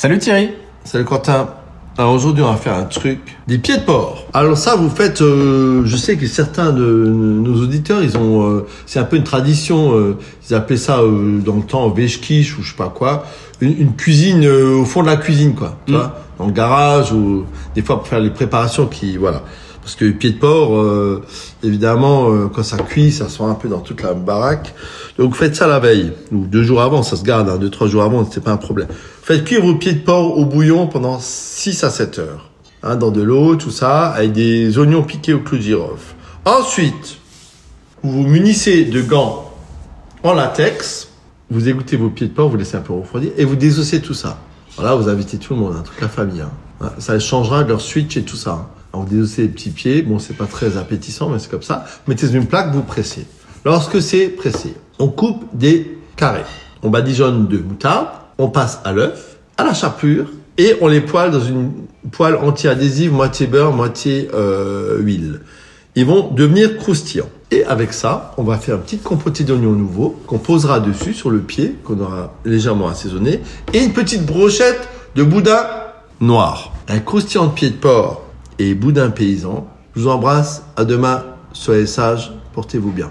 Salut Thierry Salut Quentin. Alors aujourd'hui, on va faire un truc. Des pieds de porc. Alors ça, vous faites... euh, je sais que certains de nos auditeurs, ils ont... euh, c'est un peu une tradition. euh, ils appelaient ça euh, dans le temps veshkish ou je sais pas quoi. Une, une cuisine euh, au fond de la cuisine, quoi. Tu Mm. vois Dans le garage ou des fois pour faire les préparations qui... Voilà. Parce que les pieds de porc, euh, évidemment, euh, quand ça cuit, ça sent un peu dans toute la baraque. Donc faites ça la veille, ou deux jours avant, ça se garde, hein, deux, trois jours avant, c'est pas un problème. Faites cuire vos pieds de porc au bouillon pendant 6 à 7 heures. Hein, dans de l'eau, tout ça, avec des oignons piqués au clou de girofle. Ensuite, vous vous munissez de gants en latex, vous égouttez vos pieds de porc, vous laissez un peu refroidir, et vous désossez tout ça. Voilà, vous invitez tout le monde, hein, toute la famille. Hein, Ça changera leur switch et tout ça. Alors, vous désossez les petits pieds, bon, c'est pas très appétissant, mais c'est comme ça. Mettez une plaque, vous pressez. Lorsque c'est pressé, on coupe des carrés. On badigeonne de moutarde, on passe à l'œuf, à la chapelure, et on les poêle dans une poêle anti-adhésive, moitié beurre, moitié euh, huile. Ils vont devenir croustillants. Et avec ça, on va faire une petite compotée d'oignons nouveaux qu'on posera dessus sur le pied, qu'on aura légèrement assaisonné, et une petite brochette de boudin noir. Un croustillant de pied de porc et boudin paysan. Je vous embrasse. À demain. Soyez sages. Portez-vous bien.